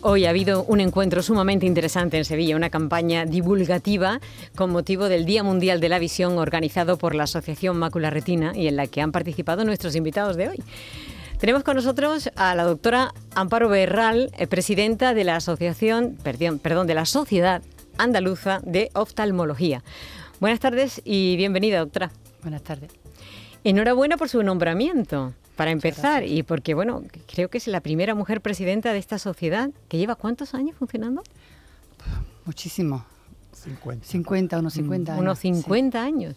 Hoy ha habido un encuentro sumamente interesante en Sevilla, una campaña divulgativa con motivo del Día Mundial de la Visión organizado por la Asociación Mácula Retina y en la que han participado nuestros invitados de hoy. Tenemos con nosotros a la doctora Amparo Berral, eh, presidenta de la Asociación, perdón, perdón, de la Sociedad Andaluza de Oftalmología. Buenas tardes y bienvenida, doctora. Buenas tardes. Enhorabuena por su nombramiento para empezar y porque, bueno, creo que es la primera mujer presidenta de esta sociedad que lleva cuántos años funcionando? Muchísimo. 50. 50, unos 50 años. Unos 50 sí. años.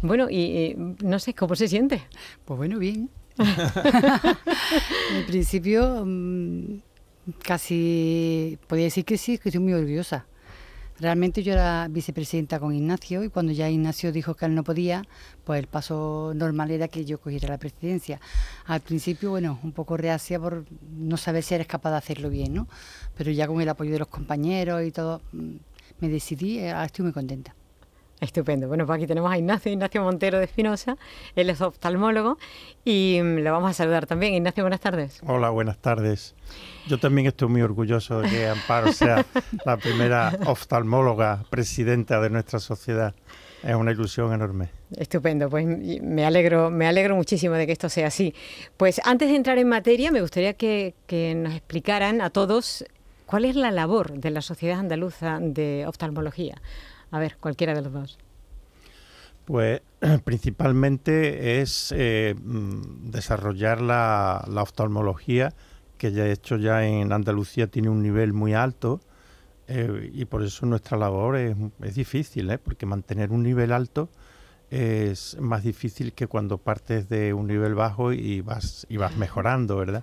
Bueno, y eh, no sé, ¿cómo se siente? Pues bueno, bien. en principio, mm, casi podía decir que sí, que estoy muy orgullosa. Realmente yo era vicepresidenta con Ignacio y cuando ya Ignacio dijo que él no podía, pues el paso normal era que yo cogiera la presidencia. Al principio, bueno, un poco reacia por no saber si eres capaz de hacerlo bien, ¿no? Pero ya con el apoyo de los compañeros y todo, mm, me decidí, estoy muy contenta. Estupendo. Bueno, pues aquí tenemos a Ignacio, Ignacio Montero de Espinosa, él es oftalmólogo y mm, le vamos a saludar también. Ignacio, buenas tardes. Hola, buenas tardes. Yo también estoy muy orgulloso de que Amparo sea la primera oftalmóloga presidenta de nuestra sociedad. Es una ilusión enorme. Estupendo, pues me alegro, me alegro muchísimo de que esto sea así. Pues antes de entrar en materia, me gustaría que, que nos explicaran a todos cuál es la labor de la Sociedad Andaluza de Oftalmología. A ver, cualquiera de los dos. Pues principalmente es eh, desarrollar la, la, oftalmología, que ya hecho ya en Andalucía tiene un nivel muy alto eh, y por eso nuestra labor es, es difícil, ¿eh? porque mantener un nivel alto es más difícil que cuando partes de un nivel bajo y vas, y vas mejorando, ¿verdad?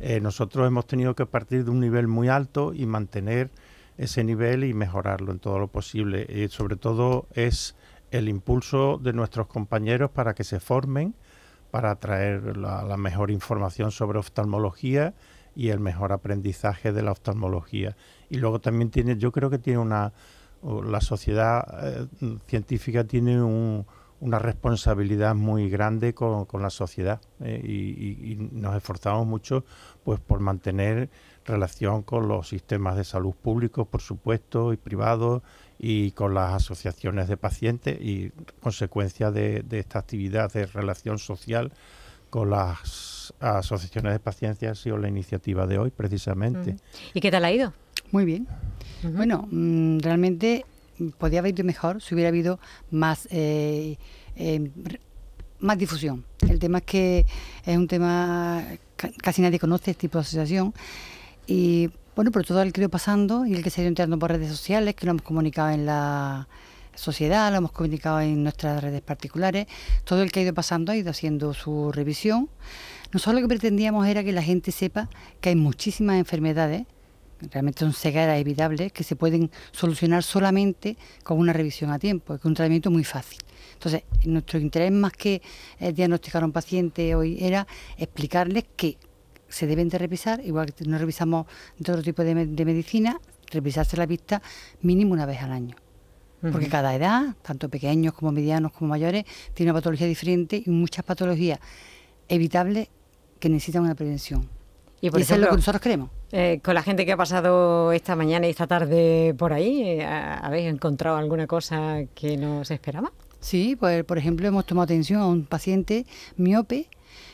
Eh, nosotros hemos tenido que partir de un nivel muy alto y mantener ese nivel y mejorarlo en todo lo posible. Y sobre todo es el impulso de nuestros compañeros para que se formen, para traer la, mejor información sobre oftalmología y el mejor aprendizaje de la oftalmología. Y luego también tiene, yo creo que tiene una, la sociedad eh, científica tiene un, una responsabilidad muy grande con, con la sociedad eh, y, y, nos esforzamos mucho pues por mantener relación con los sistemas de salud públicos, por supuesto, y privados, y con las asociaciones de pacientes y consecuencia de, de esta actividad de relación social con las asociaciones de pacientes ha sido la iniciativa de hoy, precisamente. ¿Y qué tal ha ido? Muy bien. Uh -huh. Bueno, mmm, realmente podría haber ido mejor si hubiera habido más eh, eh, más difusión. El tema es que es un tema casi nadie conoce este tipo de asociación y bueno, por todo el que ha ido pasando y el que se ha ido entrando por redes sociales, que lo hemos comunicado en la sociedad, lo hemos comunicado en nuestras redes particulares, todo el que ha ido pasando ha ido haciendo su revisión. Nosotros lo que pretendíamos era que la gente sepa que hay muchísimas enfermedades, realmente son cegueras evitables, que se pueden solucionar solamente con una revisión a tiempo, que es un tratamiento muy fácil. Entonces, nuestro interés más que eh, diagnosticar a un paciente hoy era explicarles que se deben de revisar, igual que no revisamos de otro tipo de, de medicina, revisarse la vista mínimo una vez al año. Uh -huh. Porque cada edad, tanto pequeños como medianos como mayores, tiene una patología diferente y muchas patologías evitables que necesitan una prevención. Y, por y ejemplo, eso es lo que nosotros creemos. Eh, con la gente que ha pasado esta mañana y esta tarde por ahí, eh, ¿habéis encontrado alguna cosa que no se esperaba? Sí, pues por ejemplo hemos tomado atención a un paciente miope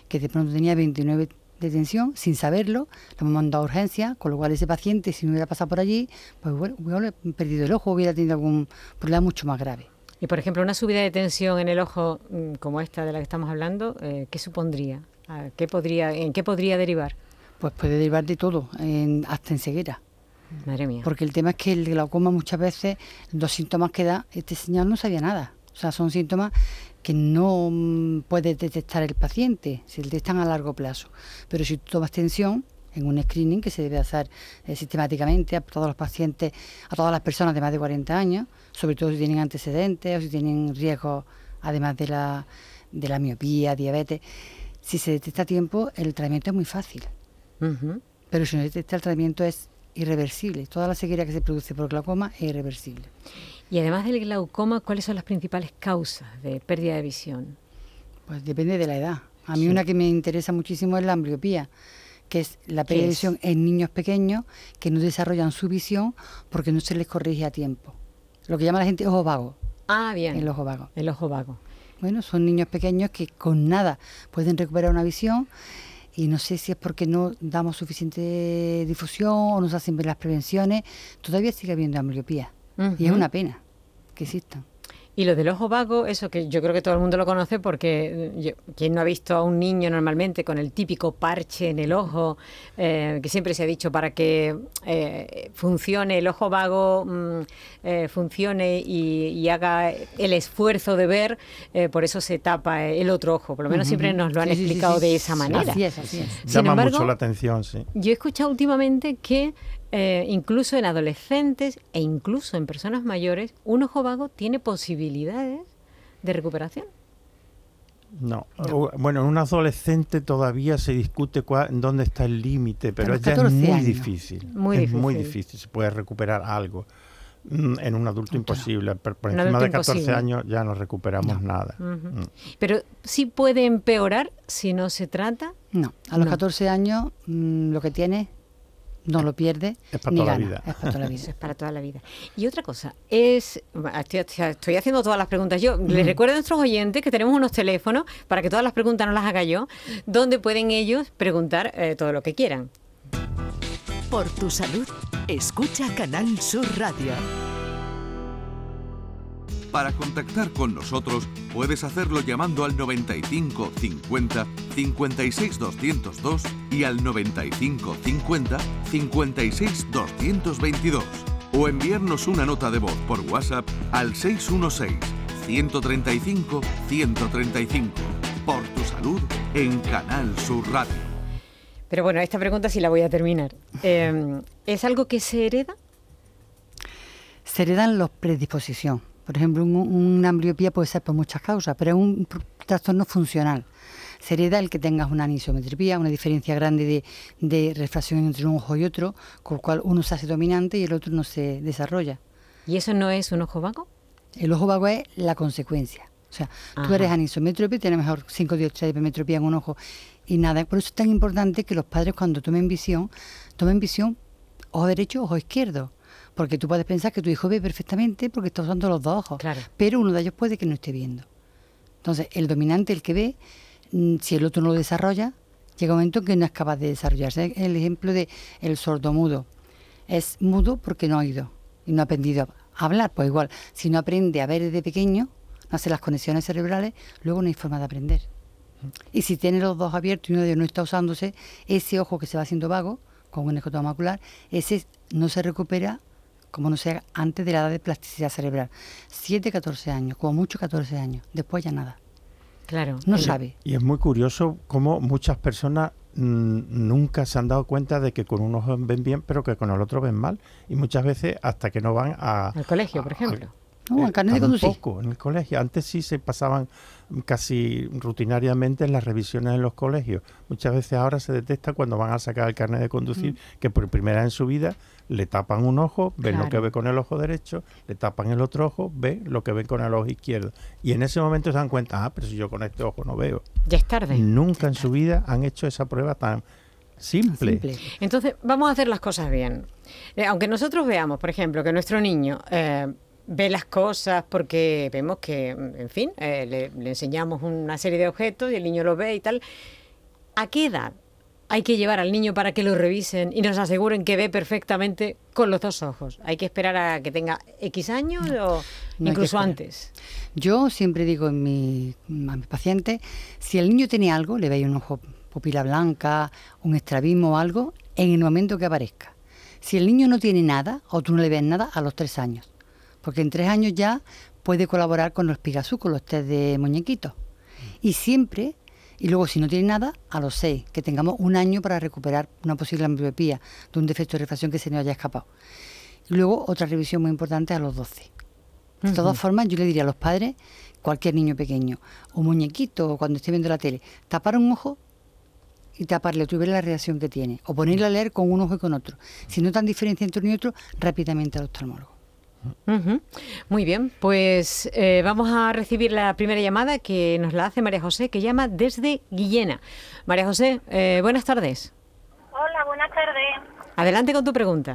que de pronto tenía 29 de tensión sin saberlo, lo hemos mandado a urgencia, con lo cual ese paciente si no hubiera pasado por allí, pues bueno, hubiera perdido el ojo, hubiera tenido algún problema mucho más grave. Y por ejemplo, una subida de tensión en el ojo mm, como esta de la que estamos hablando, eh, ¿qué supondría? ¿Qué podría, ¿En qué podría derivar? Pues puede derivar de todo, en, hasta en ceguera. Madre mía. Porque el tema es que el glaucoma muchas veces, los síntomas que da, este señor no sabía nada. O sea, son síntomas que no puede detectar el paciente, se detectan a largo plazo. Pero si tú tomas tensión, en un screening que se debe hacer eh, sistemáticamente a todos los pacientes, a todas las personas de más de 40 años, sobre todo si tienen antecedentes o si tienen riesgos, además de la, de la miopía, diabetes. Si se detecta a tiempo, el tratamiento es muy fácil. Uh -huh. Pero si no detecta el tratamiento es irreversible. Toda la ceguera que se produce por glaucoma es irreversible. Y además del glaucoma, ¿cuáles son las principales causas de pérdida de visión? Pues depende de la edad. A mí sí. una que me interesa muchísimo es la ambliopía, que es la pérdida de visión en niños pequeños que no desarrollan su visión porque no se les corrige a tiempo. Lo que llama la gente ojo vago. Ah, bien. El ojo vago. El ojo vago. Bueno, son niños pequeños que con nada pueden recuperar una visión y no sé si es porque no damos suficiente difusión o nos hacen ver las prevenciones, todavía sigue habiendo ambliopía. Y es una pena que existan. Y lo del ojo vago, eso que yo creo que todo el mundo lo conoce porque eh, quien no ha visto a un niño normalmente con el típico parche en el ojo, eh, que siempre se ha dicho para que eh, funcione el ojo vago, mm, funcione y, haga el esfuerzo de ver, por eso se tapa el otro ojo. Por lo menos siempre nos lo han explicado de esa manera. Así es, así es. Llama mucho la atención, sí. Yo he escuchado últimamente que eh, incluso en adolescentes e incluso en personas mayores, un ojo vago tiene posibilidades de recuperación. No. Bueno, en un adolescente todavía se discute dónde está el límite, pero ya es muy difícil. Muy es difícil. muy difícil. Se puede recuperar algo. Mm, en un adulto imposible. Por, encima de 14 años ya no recuperamos nada. Mm. Pero sí puede empeorar si no se trata. No, a los 14 años mm, lo que tiene no lo pierde. Es para toda la vida. Es para toda la vida. es para toda la vida. Y otra cosa, es. Estoy, haciendo todas las preguntas yo. Les recuerdo a nuestros oyentes que tenemos unos teléfonos para que todas las preguntas no las haga yo, donde pueden ellos preguntar eh, todo lo que quieran. Por tu salud, escucha Canal Sur Radio. Para contactar con nosotros puedes hacerlo llamando al 95 50 56 202 y al 95 50 56 222 o enviarnos una nota de voz por WhatsApp al 616 135 135. Por tu salud en Canal Sur Radio. Pero bueno, esta pregunta sí la voy a terminar. Em, ¿Es algo que se hereda? Se heredan los predisposición por ejemplo, una ambliopía puede ser por muchas causas, pero es un trastorno funcional. Se hereda el que tengas una anisometropía, una diferencia grande de, de, refracción entre un ojo y otro, con lo cual uno se hace dominante y el otro no se desarrolla. ¿Y eso no es un ojo vago? El ojo vago es la consecuencia. O sea, tú eres anisométrope, tienes mejor 5 dioptrías de hipermetropía en un ojo y nada. Por eso es tan importante que los padres cuando tomen visión, tomen visión ojo derecho, ojo izquierdo porque tú puedes pensar que tu hijo ve perfectamente porque está usando los dos ojos, pero uno de ellos puede que no esté viendo. Entonces, el dominante, el que ve, mm, si el otro no lo desarrolla, llega un momento en que no es capaz de desarrollarse. El ejemplo de el sordomudo. Es mudo porque no ha oído y no ha aprendido a hablar. Pues igual, si no aprende a ver desde pequeño, no hace las conexiones cerebrales, luego no hay forma de aprender. Y si tiene los dos abiertos y uno de ellos no está usándose, ese ojo que se va haciendo vago, con un escotoma macular, ese no se recupera como no sea antes de la edad de plasticidad cerebral. 7, 14 años, como mucho 14 años, después ya nada. Claro. No sabe. Y es muy curioso cómo muchas personas nunca se han dado cuenta de que con un ojo ven bien, pero que con el otro ven mal. Y muchas veces hasta que no van a... Al colegio, por ejemplo. No, al carnet de conducir. Poco, en el colegio. Antes sí se pasaban casi rutinariamente en las revisiones en los colegios. Muchas veces ahora se detecta cuando van a sacar el carnet de conducir mm. que por primera vez en su vida le tapan un ojo, ven lo que ve con el ojo derecho, le tapan el otro ojo, ve lo que ven con el ojo izquierdo. Y en ese momento se dan cuenta, ah, pero si yo con este ojo no veo. Ya es tarde. Nunca en su vida han hecho esa prueba tan simple. Entonces, vamos a hacer las cosas bien. Eh, aunque nosotros veamos, por ejemplo, que nuestro niño... Eh, ve las cosas porque vemos que, en fin, eh, le, le enseñamos una serie de objetos y el niño lo ve y tal. ¿A qué edad hay que llevar al niño para que lo revisen y nos aseguren que ve perfectamente con los dos ojos? ¿Hay que esperar a que tenga X años o incluso antes? Yo siempre digo en mi, a mis pacientes, si el niño tiene algo, le veis un ojo pupila blanca, un estrabismo o algo, en el momento que aparezca. Si el niño no tiene nada o tú no le ves nada, a los tres años. Porque en tres años ya puede colaborar con los pigazú, con los test de muñequitos. Y siempre y luego, si no tiene nada, a los seis, que tengamos un año para recuperar una posible ambliopía de un defecto de refracción que se nos haya escapado. Y luego, otra revisión muy importante a los 12. De todas formas, yo le diría a los padres, cualquier niño pequeño, o muñequito, o cuando esté viendo la tele, tapar un ojo y taparle otro y ver la reacción que tiene. O ponerle a leer con un ojo y con otro. Si no tan diferencia entre uno y otro, rápidamente al oftalmólogo. Muy bien, pues eh, vamos a recibir la primera llamada que nos la hace María José, que llama desde Guillena. María José, eh, buenas tardes. Adelante con tu pregunta.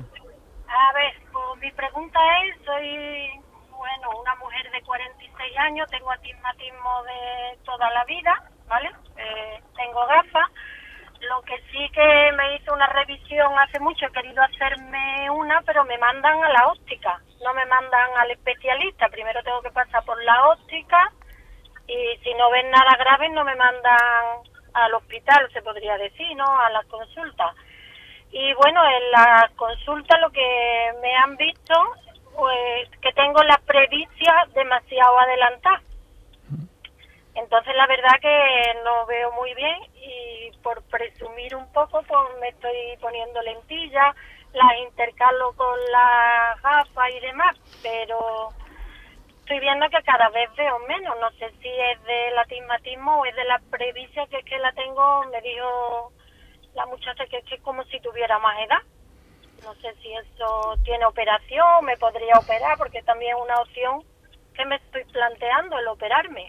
A ver, pues mi pregunta es, soy, bueno, una mujer de 46 años, tengo astigmatismo de toda la vida, ¿vale? Eh, tengo gafas. Lo que sí que me hizo una revisión hace mucho, he querido hacerme una, pero me mandan a la óptica, no me mandan al especialista. Primero tengo que pasar por la óptica y si no ven nada grave no me mandan al hospital, se podría decir, ¿no? A la consulta. Y bueno, en la consulta lo que me han visto, pues que tengo la previcia demasiado adelantada. Entonces la verdad que no veo muy bien y por presumir un poco pues me estoy poniendo lentillas, las intercalo con la gafa y demás, pero estoy viendo que cada vez veo menos. No sé si es del astigmatismo o es de la previcia que es que la tengo, me dijo la muchacha que es que como si tuviera más edad. No sé si eso tiene operación, me podría operar, porque también es una opción que me estoy planteando el operarme.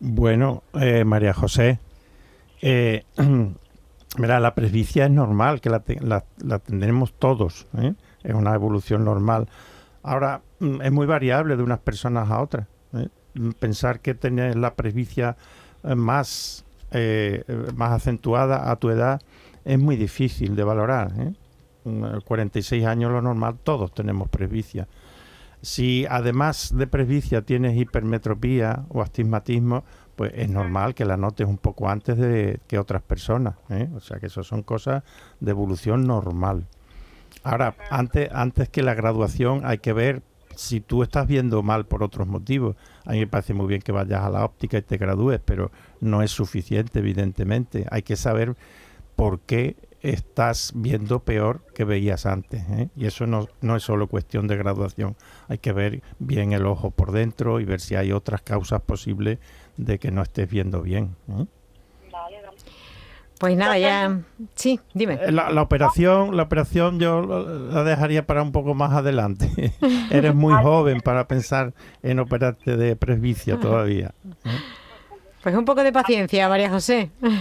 Bueno, eh, María José, eh, mira, la presbicia es normal, que la, la tendremos todos, ¿eh? es una evolución normal. Ahora, mm, es muy variable de unas personas a otras. ¿eh? Pensar que tener la presbicia eh, más, eh, más acentuada a tu edad es muy difícil de valorar. ¿eh? 46 mm, años lo normal, todos tenemos presbicia. Si además de presbicia tienes hipermetropía o astigmatismo, pues es normal que la notes un poco antes de que otras personas. ¿eh? O sea que eso son cosas de evolución normal. Ahora, antes, antes que la graduación hay que ver si tú estás viendo mal por otros motivos. A mí me parece muy bien que vayas a la óptica y te gradúes, pero no es suficiente, evidentemente. Hay que saber por qué estás viendo peor que veías antes. ¿eh? Y eso no, no es solo cuestión de graduación. Hay que ver bien el ojo por dentro y ver si hay otras causas posibles de que no estés viendo bien. ¿eh? Vale, vale. Pues nada, ya... Sí, dime. Eh, La, la operación, la operación yo la dejaría para un poco más adelante. Eres muy joven para pensar en operarte de presbicia todavía. Pues un poco de paciencia, María José. Vale,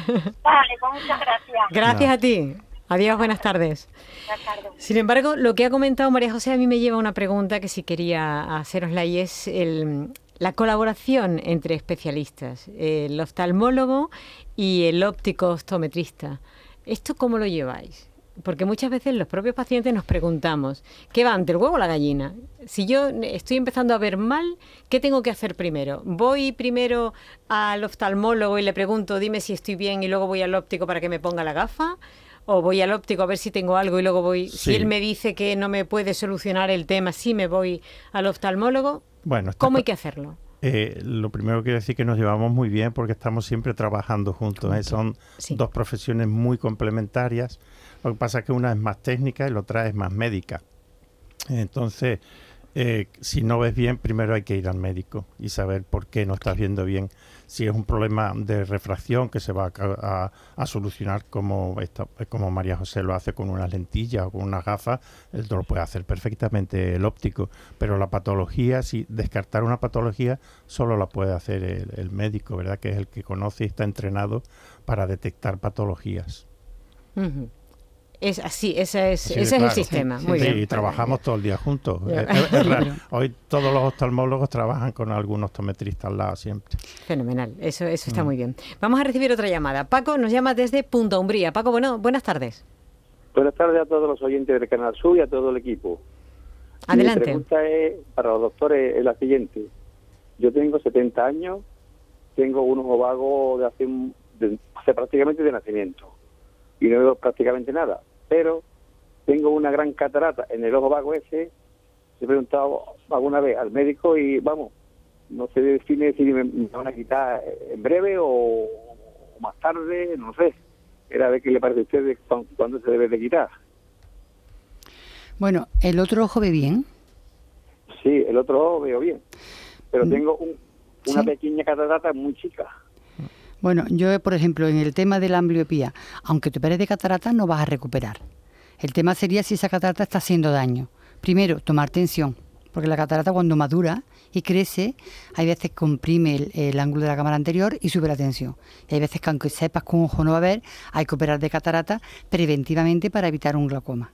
pues muchas gracias. Gracias a ti. Adiós, buenas tardes. Buenas tardes. Sin embargo, lo que ha comentado María José a mí me lleva a una pregunta que sí quería hacerosla y es el, la colaboración entre especialistas, el oftalmólogo y el óptico optometrista. ¿Esto cómo lo lleváis? Porque muchas veces los propios pacientes nos preguntamos, ¿qué va ante el huevo o la gallina? Si yo estoy empezando a ver mal, ¿qué tengo que hacer primero? ¿Voy primero al oftalmólogo y le pregunto, dime si estoy bien y luego voy al óptico para que me ponga la gafa? ¿O voy al óptico a ver si tengo algo y luego voy, si él me dice que no me puede solucionar el tema, sí me voy al oftalmólogo? Bueno, está ¿Cómo hay que hacerlo? Eh, lo primero quiero decir que nos llevamos muy bien porque estamos siempre trabajando juntos. ¿eh? Son Sí. dos profesiones muy complementarias. Lo que pasa es que una es más técnica y la otra es más médica. Entonces, eh, si no ves bien, primero hay que ir al médico y saber por qué no estás viendo bien. Si es un problema de refracción que se va a, a- solucionar como, esta- como María José lo hace con unas lentillas o con unas gafas, esto lo puede hacer perfectamente el óptico. Pero la patología, si descartar una patología, solo la puede hacer el, el médico, ¿verdad? Que es el que conoce y está entrenado para detectar patologías. Es así, ese es, Sí, ese es el sistema. Sí, Muy sí, bien. y trabajamos todo el día juntos. Es- raro. Hoy todos los oftalmólogos trabajan con algún optometrista al lado siempre. Fenomenal, eso, eso Mm. está muy bien. Vamos a recibir otra llamada. Paco nos llama desde Punta Umbría. Paco, bueno, buenas tardes. Buenas tardes a todos los oyentes del Canal Sur y a todo el equipo. Mi Adelante. pregunta es, para los doctores es la siguiente. Yo tengo 70 años, tengo un ojo vago de hace, un- de- hace prácticamente de nacimiento y no veo prácticamente nada, pero tengo una gran catarata en el ojo vago ese. He preguntado alguna vez al médico y vamos, no se define si me, me van a quitar en breve o, o más tarde, no sé. Era ver qué le parece a usted de cuán- cuándo se debe de quitar. Bueno, el otro ojo ve bien. Sí, el otro ojo veo bien, pero tengo un- una Sí. pequeña catarata muy chica. Bueno, yo, por ejemplo, en el tema de la ambliopía, aunque te operes de catarata, no vas a recuperar. El tema sería si esa catarata está haciendo daño. Primero, tomar tensión, porque la catarata cuando madura y crece, hay veces que comprime el, el ángulo de la cámara anterior y sube la tensión. Y hay veces que aunque sepas que un ojo no va a ver, hay que operar de catarata preventivamente para evitar un glaucoma.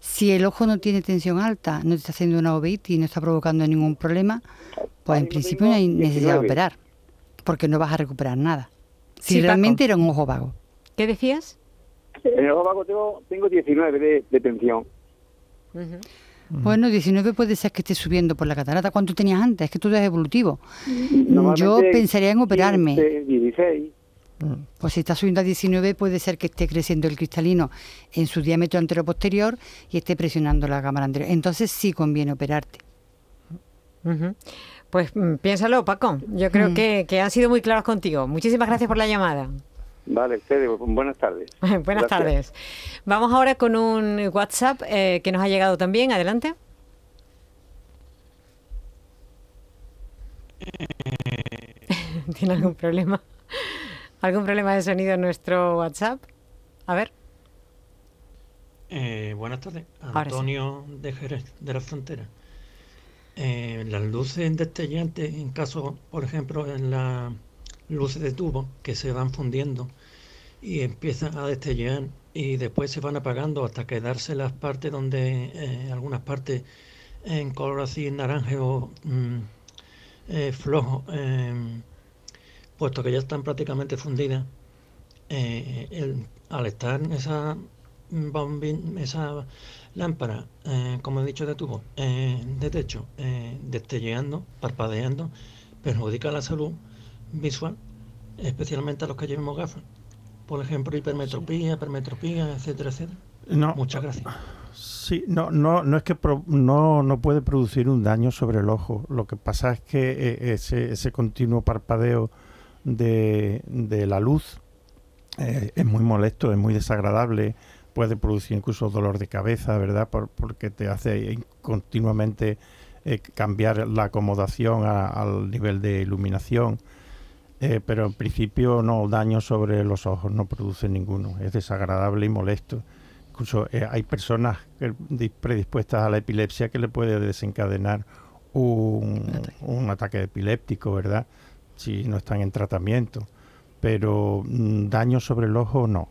Si el ojo no tiene tensión alta, no te está haciendo una uveitis, no está provocando ningún problema, pues en principio no hay necesidad de 19. operar, porque no vas a recuperar nada. Si Sí, Paco. realmente era un ojo vago. ¿Qué decías? En el ojo vago tengo, tengo 19 de, de tensión. Ujú. Bueno, 19 puede ser que esté subiendo por la catarata. ¿Cuánto tenías antes? Es que todo es evolutivo. Yo pensaría en operarme. 15, 16. Pues si está subiendo a 19 puede ser que esté creciendo el cristalino en su diámetro anterior-posterior y esté presionando la cámara anterior. Entonces sí conviene operarte. Ujú. Pues mm, piénsalo, Paco. Yo creo Mm. que, que han sido muy claros contigo. Muchísimas gracias por la llamada. Vale, ustedes, buenas tardes. Buenas Gracias. tardes. Vamos ahora con un WhatsApp eh, que nos ha llegado también. Adelante. ¿Tiene algún problema? ¿Algún problema de sonido en nuestro WhatsApp? A ver. Eh, buenas tardes, sí. Antonio de Jerez, de la Frontera. Eh, las luces destellantes, en caso, por ejemplo, en las luces de tubo que se van fundiendo y empiezan a destellar y después se van apagando hasta quedarse las partes donde, eh, algunas partes en color así naranja o mm, eh, flojo, em, puesto que ya están prácticamente fundidas, al estar esa bombín, esa lámpara, eh, como he dicho, de tubo, eh, de techo, eh, destelleando, parpadeando, perjudica la salud visual, especialmente a los que llevemos gafas. Por ejemplo, hipermetropía, hipermetropía, etcétera, etcétera. No, Muchas gracias. Sí, no, no, no es que pro- no, no puede producir un daño sobre el ojo. Lo que pasa es que eh, ese, ese continuo parpadeo de, de la luz es muy molesto, es muy desagradable, puede producir incluso dolor de cabeza, ¿verdad? Por- porque te hace in- continuamente eh, cambiar la acomodación a- al nivel de iluminación. Eh, pero en principio no, daño sobre los ojos no produce ninguno. Es desagradable y molesto. Incluso eh, hay personas predispuestas a la epilepsia que le puede desencadenar un, un ataque epiléptico, ¿verdad? Si no están en tratamiento. Pero mm, daño sobre el ojo no.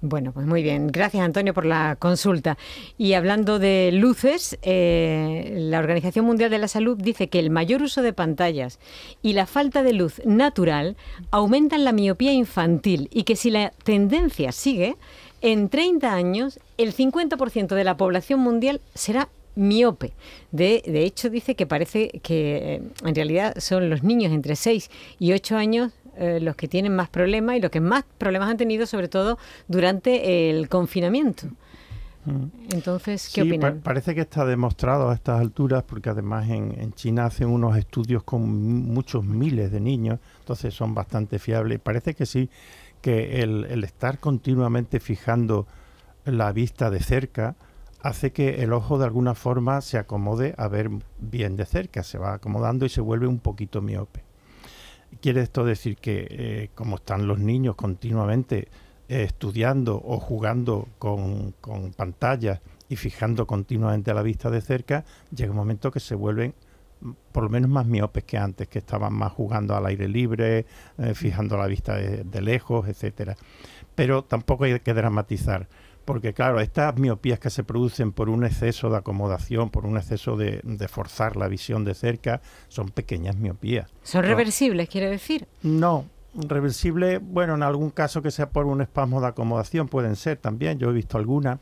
Bueno, pues muy bien. Gracias, Antonio, por la consulta. Y hablando de luces, eh, la Organización Mundial de la Salud dice que el mayor uso de pantallas y la falta de luz natural aumentan la miopía infantil y que si la tendencia sigue, en 30 años el 50% de la población mundial será miope. De, de hecho, dice que parece que eh, en realidad son los niños entre 6 y 8 años eh, los que tienen más problemas y los que más problemas han tenido, sobre todo durante el confinamiento. Entonces, ¿qué Sí, pa- parece que está demostrado a estas alturas, porque además en, en China hacen unos estudios con muchos miles de niños, entonces son bastante fiables. Parece que sí, que el, el estar continuamente fijando la vista de cerca hace que el ojo de alguna forma se acomode a ver bien de cerca, se va acomodando y se vuelve un poquito miope. Quiere esto decir que eh, como están los niños continuamente eh, estudiando o jugando con, con pantallas y fijando continuamente la vista de cerca, llega un momento que se vuelven mm, por lo menos más miopes que antes, que estaban más jugando al aire libre, eh, fijando la vista de, de lejos, etcétera. Pero tampoco hay que dramatizar, porque claro, estas miopías que se producen por un exceso de acomodación, por un exceso de, de forzar la visión de cerca, son pequeñas miopías. ¿Son reversibles, quiere decir? No, reversible, bueno, en algún caso que sea por un espasmo de acomodación pueden ser también, yo he visto algunas,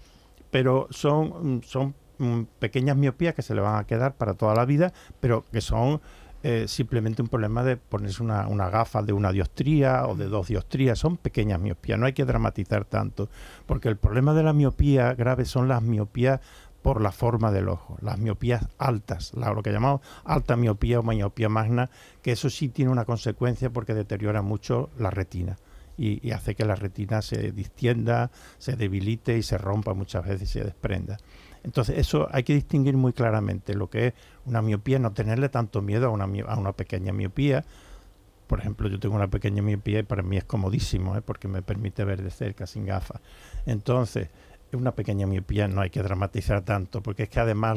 pero son, son mm, pequeñas miopías que se le van a quedar para toda la vida, pero que son eh, simplemente un problema de ponerse una, una gafa de una diostría o de dos diostrías, son pequeñas miopías, no hay que dramatizar tanto, porque el problema de la miopía grave son las miopías por la forma del ojo, las miopías altas, la- lo que llamamos alta miopía o miopía magna, que eso sí tiene una consecuencia porque deteriora mucho la retina y, y hace que la retina se distienda, se debilite y se rompa muchas veces y se desprenda. Entonces eso hay que distinguir muy claramente lo que es una miopía, no tenerle tanto miedo a una, a una pequeña miopía. Por ejemplo, yo tengo una pequeña miopía y para mí es comodísimo, ¿eh? porque me permite ver de cerca sin gafas. Entonces, es una pequeña miopía, no hay que dramatizar tanto, porque es que además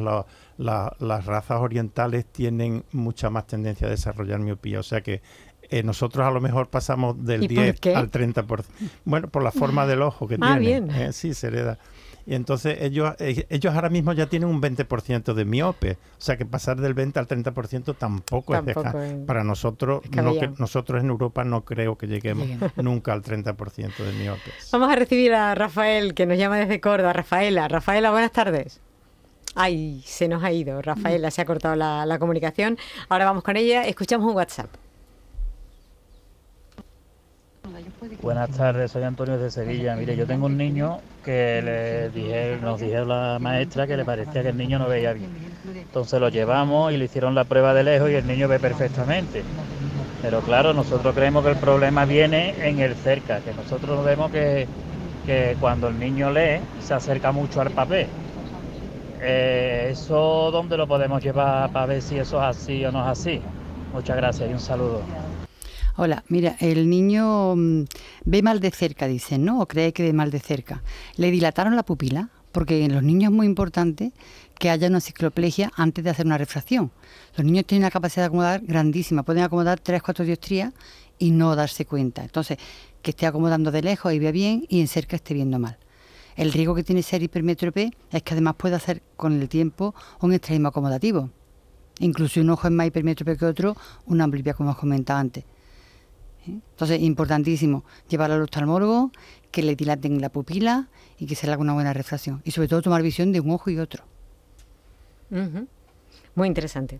las razas orientales tienen mucha más tendencia a desarrollar miopía, o sea que eh, nosotros a lo mejor pasamos del 10 al 30%. Bueno, por la forma del ojo que ah, tienen. Bien. Eh, sí, se hereda. Y entonces ellos, eh, ellos ahora mismo ya tienen un 20% de miope. O sea que pasar del 20 al 30% tampoco, es, Para nosotros, nosotros en Europa no creo que lleguemos nunca al 30% de miopes. Vamos a recibir a Rafael, que nos llama desde Córdoba. Rafaela, Rafaela, buenas tardes. Ay, se nos ha ido. Rafaela, se ha cortado la, la comunicación. Ahora vamos con ella. Escuchamos un WhatsApp. Buenas tardes, soy Antonio de Sevilla. Mire, yo tengo un niño que le dije, nos dijo la maestra que le parecía que el niño no veía bien. Entonces lo llevamos y le hicieron la prueba de lejos y el niño ve perfectamente. Pero claro, nosotros creemos que el problema viene en el cerca, que nosotros vemos que, cuando el niño lee se acerca mucho al papel. Eh, ¿Eso dónde lo podemos llevar para ver si eso es así o no es así? Muchas gracias y un saludo. Hola, mira, el niño mm, ve mal de cerca, dicen, ¿no? O cree que ve mal de cerca. Le dilataron la pupila, porque en los niños es muy importante que haya una cicloplegia antes de hacer una refracción. Los niños tienen una capacidad de acomodar grandísima, pueden acomodar 3, 4 diostrías y no darse cuenta. Entonces, que esté acomodando de lejos y vea bien y en cerca esté viendo mal. El riesgo que tiene ser hipermétrope es que además puede hacer con el tiempo un extremismo acomodativo. Incluso un ojo es más hipermétrope que otro, una ambliopía, como hemos comentado antes. Entonces, importantísimo llevar al oftalmólogo, que le dilaten la pupila y que se le haga una buena refracción. Y sobre todo tomar visión de un ojo y otro. Muy interesante.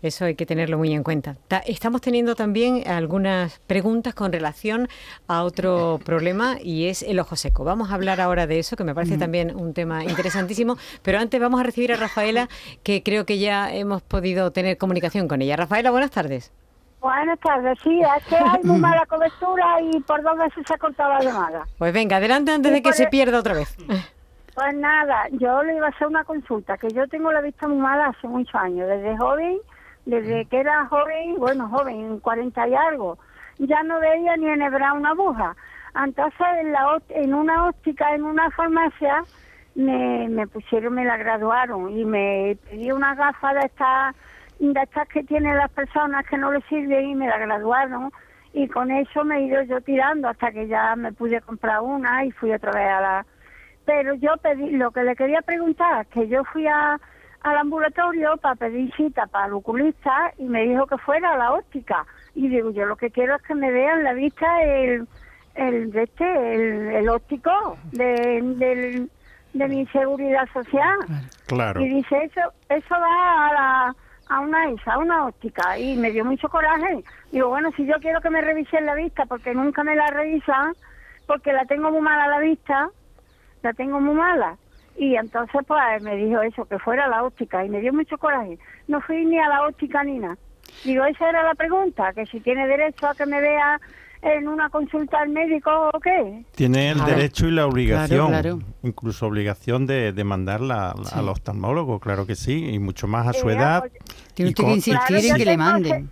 Eso hay que tenerlo muy en cuenta. estamos teniendo también algunas preguntas con relación a otro problema y es el ojo seco. Vamos a hablar ahora de eso, que me parece también un tema interesantísimo. Pero antes vamos a recibir a Rafaela, que creo que ya hemos podido tener comunicación con ella. Rafaela, buenas tardes. Buenas tardes, sí, es que hay muy mala cobertura y por dónde se ha cortado la llamada. Pues venga, adelante antes de que se pierda otra vez. Pues nada, yo le iba a hacer una consulta, que yo tengo la vista muy mala hace muchos años, desde joven, desde que era joven, bueno, joven, 40 y algo, ya no veía ni enhebrar una aguja. Entonces, en, la, en una óptica, en una farmacia, me, me pusieron, me la graduaron y me pedí una gafa de estas de estas que tienen las personas que no les sirven y me la graduaron y con eso me he ido yo tirando hasta que ya me pude comprar una y fui otra vez a la... Pero yo pedí, lo que le quería preguntar, que yo fui a, al ambulatorio para pedir cita para el oculista y me dijo que fuera a la óptica. Y digo, yo lo que quiero es que me vean la vista el, el, de este, el, óptico de, de mi seguridad social. Claro. Y dice, eso, eso va a la a una esa, a una óptica, y me dio mucho coraje. Digo, bueno, si yo quiero que me revisen la vista, porque nunca me la revisan, porque la tengo muy mala la vista, la tengo muy mala. Y entonces, pues, me dijo eso, que fuera a la óptica, y me dio mucho coraje. No fui ni a la óptica ni nada. Digo, esa era la pregunta, que si tiene derecho a que me vea en una consulta al médico o qué. Tiene el derecho y la obligación, incluso obligación de, de mandarla al oftalmólogo, claro que sí, y mucho más a su edad. Tiene que insistir en que le manden.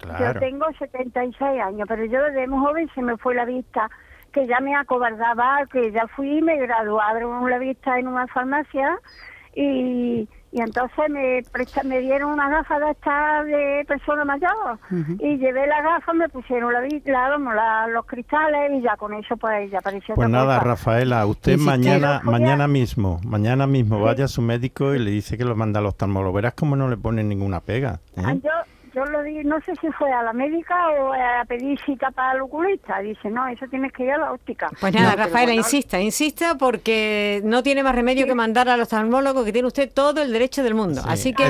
Yo tengo 76 años, pero yo desde muy joven se me fue la vista, que ya me acobardaba, que ya fui y me graduaron la vista en una farmacia y y entonces me me dieron una gafa de esta de persona mayor y llevé la gafa, me pusieron la, la, los cristales y ya con eso pues ya apareció. Pues nada, Rafaela, usted mañana mañana mismo, mañana mismo vaya a su médico y le dice que lo manda al oftalmólogo. Verás cómo no le ponen ninguna pega. ¿eh? Ah, yo lo di, no sé si fue a la médica o a pedir cita para el oculista. Dice, no, eso tienes que ir a la óptica. Pues nada, Rafaela, insista, insista porque no tiene más remedio que mandar al oftalmólogo que tiene usted todo el derecho del mundo. Así que,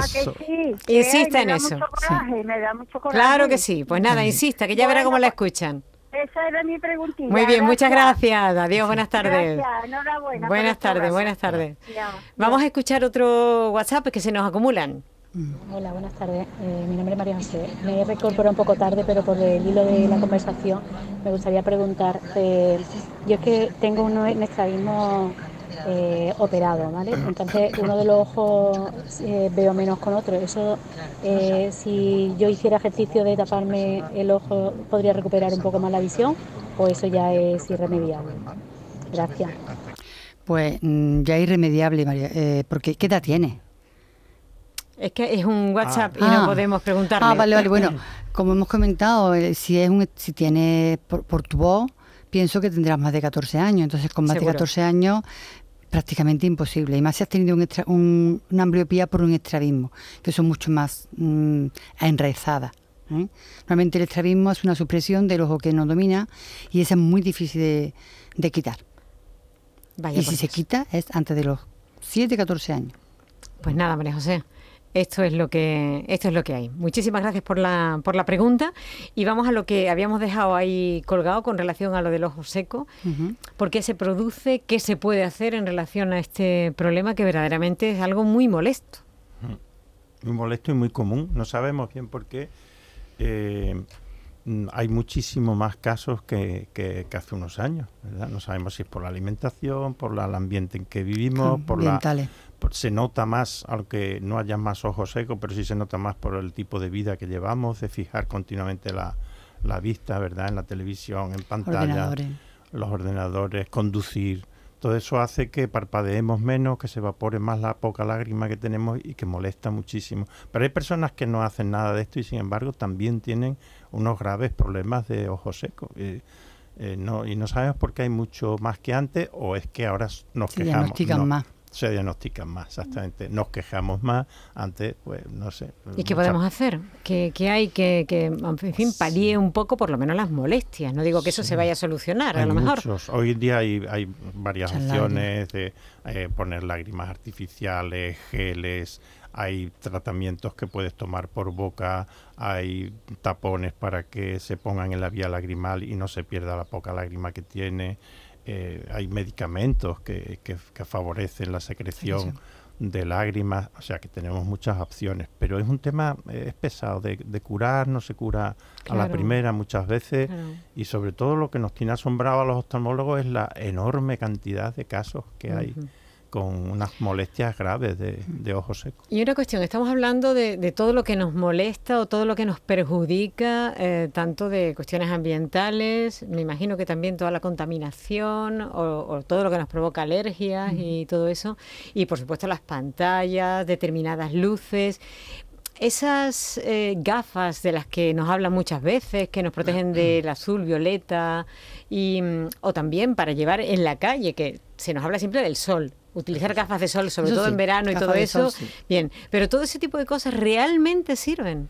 insista en eso. Me da mucho coraje. Claro que sí. Pues nada, insista, que ya verá cómo la escuchan. Esa era mi preguntita. Muy bien, muchas gracias. Adiós, buenas tardes. Gracias, enhorabuena. Buenas tardes, buenas tardes. Vamos a escuchar otro WhatsApp que se nos acumulan. Hola, buenas tardes. Eh, mi nombre es María José. Me he reincorporado un poco tarde, pero por el hilo de la conversación me gustaría preguntar. Eh, yo es que tengo un estrabismo eh, operado, ¿vale? Entonces uno de los ojos veo menos con otro. Eso, si yo hiciera ejercicio de taparme el ojo, ¿podría recuperar un poco más la visión o eso ya es irremediable? Gracias. Pues mm, ya irremediable, María, eh, porque ¿qué edad tiene? Es que es un WhatsApp y no Ah. podemos preguntarle. Ah, vale, vale. Bueno, como hemos comentado, eh, si es un, si tienes por, por tu voz, pienso que tendrás más de 14 años. Entonces, con más Seguro. de 14 años, prácticamente imposible. Y más si has tenido un extra- un- una ambliopía por un estrabismo, que son mucho más mm, enraizadas. ¿eh? Normalmente el estrabismo es una supresión del ojo que no domina y esa es muy difícil de, de quitar. Vaya y si se quita es antes de los 7, 14 años. Pues nada, María José. Esto es lo que esto es lo que hay. Muchísimas gracias por la por la pregunta y vamos a lo que habíamos dejado ahí colgado con relación a lo del ojo seco. ¿Por qué se produce? ¿Qué se puede hacer en relación a este problema que verdaderamente es algo muy molesto? muy molesto y muy común. No sabemos bien por qué. Eh, mm, hay muchísimo más casos que, que- que hace unos años. ¿verdad? No sabemos si es por la alimentación, por la- el ambiente en que vivimos, por la, se nota más, aunque no haya más ojos secos, pero sí se nota más por el tipo de vida que llevamos, de fijar continuamente la, la vista, ¿verdad? En la televisión, en pantalla, Ordenadores. los ordenadores, conducir. Todo eso hace que parpadeemos menos, que se evapore más la poca lágrima que tenemos y que molesta muchísimo. Pero hay personas que no hacen nada de esto y sin embargo también tienen unos graves problemas de ojos secos. Eh, eh, no, y no sabemos por qué hay mucho más que antes o es que ahora nos Se quejamos. diagnostican no, más. Se diagnostican más, exactamente. Nos quejamos más. Antes, pues, no sé. ¿Y qué mucha- podemos hacer? ¿Qué, qué hay que, que, en fin, palíe un poco por lo menos las molestias? No digo que eso se vaya a solucionar, a lo mejor. muchos. Hoy en día hay, hay varias opciones de eh, poner lágrimas artificiales, geles, hay tratamientos que puedes tomar por boca, hay tapones para que se pongan en la vía lagrimal y no se pierda la poca lágrima que tiene. Eh, hay medicamentos que, que- que favorecen la secreción Secreción. de lágrimas, o sea que tenemos muchas opciones, pero es un tema, eh, es pesado de, de curar, no se cura a la primera muchas veces Claro. y sobre todo lo que nos tiene asombrado a los oftalmólogos es la enorme cantidad de casos que hay. Con unas molestias graves de, de ojos secos. Y una cuestión, estamos hablando de, de todo lo que nos molesta o todo lo que nos perjudica, eh, tanto de cuestiones ambientales, me imagino que también toda la contaminación o, o todo lo que nos provoca alergias y todo eso, y por supuesto las pantallas, determinadas luces. Esas eh, gafas de las que nos hablan muchas veces, que nos protegen del azul, violeta, y, mm, o también para llevar en la calle, que se nos habla siempre del sol. Utilizar gafas de sol, sobre Eso todo sí, en verano y gafas todo eso. sol, sí. Bien, pero todo ese tipo de cosas realmente sirven.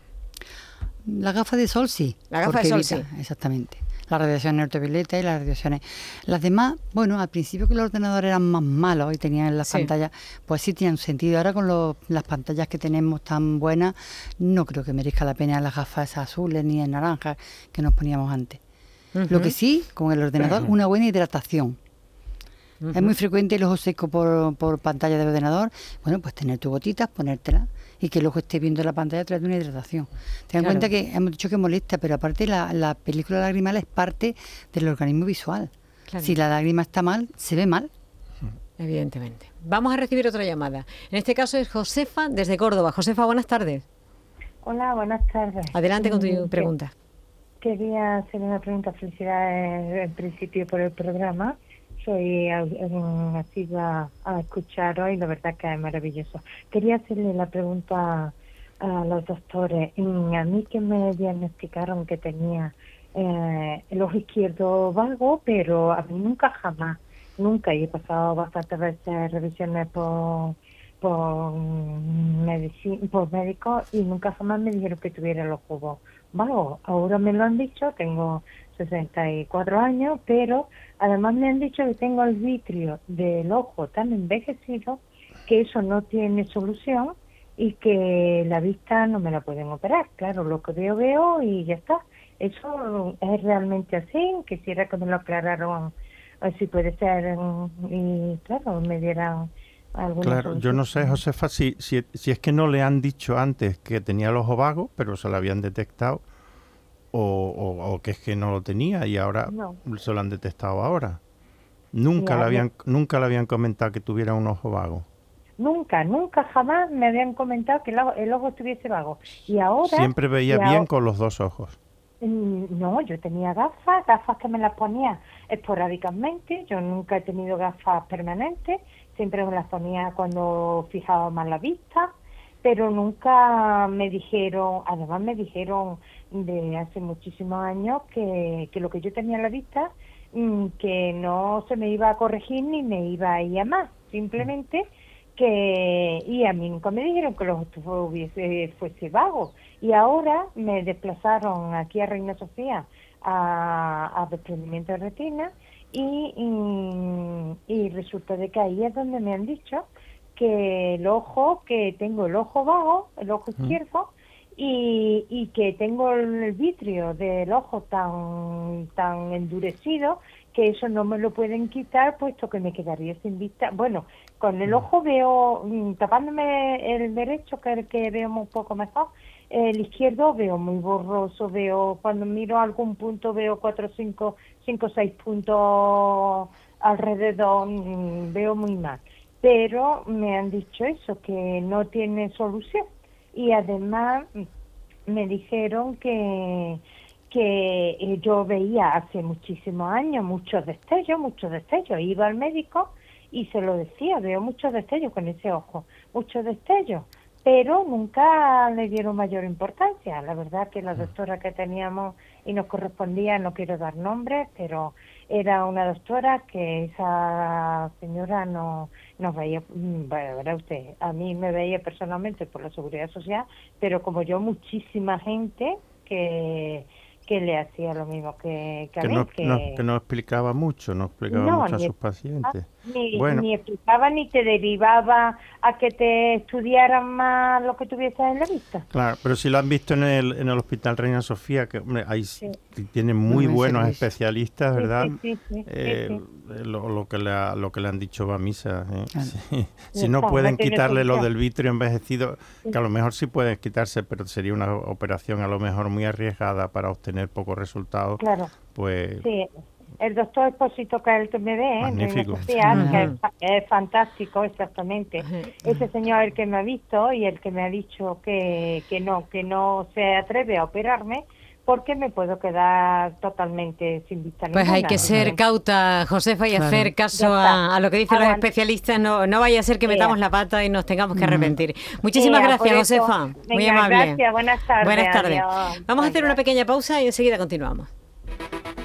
La gafa de sol sí. La gafa de sol, evita, Exactamente. Las radiaciones ultravioleta y las radiaciones. Las demás, bueno, al principio que los ordenadores eran más malos y tenían las Sí. pantallas, pues sí tenían sentido. Ahora con los- las pantallas que tenemos tan buenas, no creo que merezca la pena las gafas azules ni en naranjas que nos poníamos antes. Lo que sí, con el ordenador, una buena hidratación. Es muy frecuente el ojo seco por, por pantalla de ordenador. Bueno, pues tener tus gotitas, ponértelas y que el ojo esté viendo la pantalla a través de una hidratación. Ten en Claro. cuenta que hemos dicho que molesta, pero aparte la, la película lagrimal es parte del organismo visual. Claro. Si la lágrima está mal, se ve mal. Evidentemente. Vamos a recibir otra llamada. En este caso es Josefa desde Córdoba. Josefa, buenas tardes. Hola, buenas tardes. Adelante con Mm, tu que- pregunta. Quería hacer una pregunta. Felicidades en principio por el programa. Soy asidua a escucharos y la verdad que es maravilloso. Quería hacerle la pregunta a los doctores. A mí que me diagnosticaron que tenía eh, el ojo izquierdo vago, pero a mí nunca jamás, nunca. Y he pasado bastantes veces revisiones por por por médicos y nunca jamás me dijeron que tuviera el ojo va- vago. Ahora me lo han dicho, tengo 64 años, pero además me han dicho que tengo el vitrio del ojo tan envejecido que eso no tiene solución y que la vista no me la pueden operar. Claro, lo que veo, veo y ya está. Eso es realmente así. Quisiera que me lo aclararan, si puede ser, mm, y claro, me dieran alguna Claro, yo no sé. Josefa, si, si, si es que no le han dicho antes que tenía el ojo vago, pero se lo habían detectado, o, o- o que es que no lo tenía y ahora No. se lo han detectado ahora. Nunca le habían, nunca le habían comentado que tuviera un ojo vago. Nunca, nunca jamás me habían comentado que el ojo, el ojo estuviese vago. Y ahora... Siempre veía bien ahora- con los dos ojos. Mm, no, yo tenía gafas, gafas que me las ponía esporádicamente. Yo nunca he tenido gafas permanentes, siempre me las ponía cuando fijaba más la vista, pero nunca me dijeron, además me dijeron de hace muchísimos años que, que lo que yo tenía en la vista, mm, que no se me iba a corregir ni me iba a ir a más, simplemente que y a mí nunca me dijeron que los hubiese fuese vago. Y ahora me desplazaron aquí a Reina Sofía a, a desprendimiento de retina y, y, resulta de que ahí es donde me han dicho que el ojo que tengo el ojo vago el ojo izquierdo y, y que tengo el vitrio del ojo tan tan endurecido que eso no me lo pueden quitar puesto que me quedaría sin vista. Bueno, con el ojo veo, mm, tapándome el derecho, que es el que veo un poco mejor, el izquierdo veo muy borroso, veo, cuando miro algún punto veo cuatro, cinco, cinco, seis puntos alrededor, mm, veo muy mal. Pero me han dicho eso, que no tiene solución. Y además mm, me dijeron que que eh, yo veía hace muchísimos años muchos destellos, muchos destellos. Iba al médico y se lo decía, veo muchos destellos con ese ojo, muchos destellos, pero nunca le dieron mayor importancia. La verdad que la mm. doctora que teníamos y nos correspondía, no quiero dar nombres, pero era una doctora que esa señora no nos veía, mm, bueno, verá usted, a mí me veía personalmente por la seguridad social, pero como yo muchísima gente que que le hacía lo mismo que, que, a mí. No, que... No, explicaba mucho, no explicaba mucho a sus pacientes. Ni, ni, explicaba ni te derivaba a que te estudiaran más lo que tuvieses en la vista. Claro, pero si lo han visto en el, en el Hospital Reina Sofía, que hombre, ahí tienen muy buenos especialistas, ¿verdad? Eh, lo, lo, que le lo que le han dicho va a misa. ¿eh? Si no pueden quitarle lo del vitrio envejecido, que a lo mejor sí pueden quitarse, pero sería una operación a lo mejor muy arriesgada para obtener pocos resultados. Claro. Pues sí el doctor Espósito, que es el que me ve, ¿eh? que es, fantástico, exactamente. Ese señor el que me ha visto y el que me ha dicho que, que no, que no se atreve a operarme porque me puedo quedar totalmente sin vista Pues hay que ser cauta, Josefa, y hacer caso a, lo que dicen los especialistas. No, no vaya a ser que metamos la pata y nos tengamos que arrepentir. Muchísimas gracias, Josefa. Muy amable. Gracias, buenas tardes. Buenas tardes. Vamos a hacer una pequeña pausa y enseguida continuamos.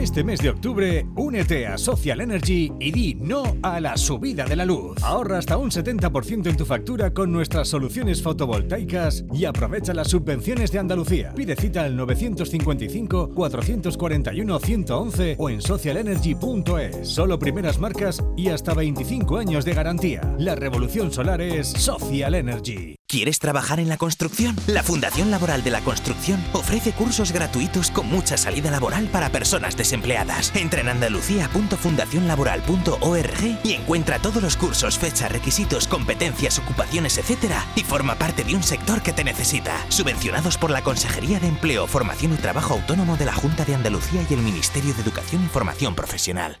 Este mes de octubre, únete a Social Energy y di no a la subida de la luz. Ahorra hasta un 70% en tu factura con nuestras soluciones fotovoltaicas y aprovecha las subvenciones de Andalucía. Pide cita al 955-441-111 o en socialenergy.es. Solo primeras marcas y hasta 25 años de garantía. La revolución solar es Social Energy. ¿Quieres trabajar en la construcción? La Fundación Laboral de la Construcción ofrece cursos gratuitos con mucha salida laboral para personas desempleadas. Entra en andalucía.fundacionlaboral.org y encuentra todos los cursos, fechas, requisitos, competencias, ocupaciones, etc. y forma parte de un sector que te necesita. Subvencionados por la Consejería de Empleo, Formación y Trabajo Autónomo de la Junta de Andalucía y el Ministerio de Educación y Formación Profesional.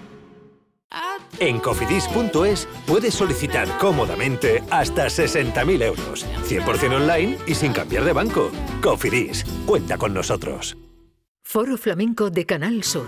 En cofidis.es puedes solicitar cómodamente hasta 60.000 euros, 100% online y sin cambiar de banco. Cofidis, cuenta con nosotros. Foro Flamenco de Canal Sur.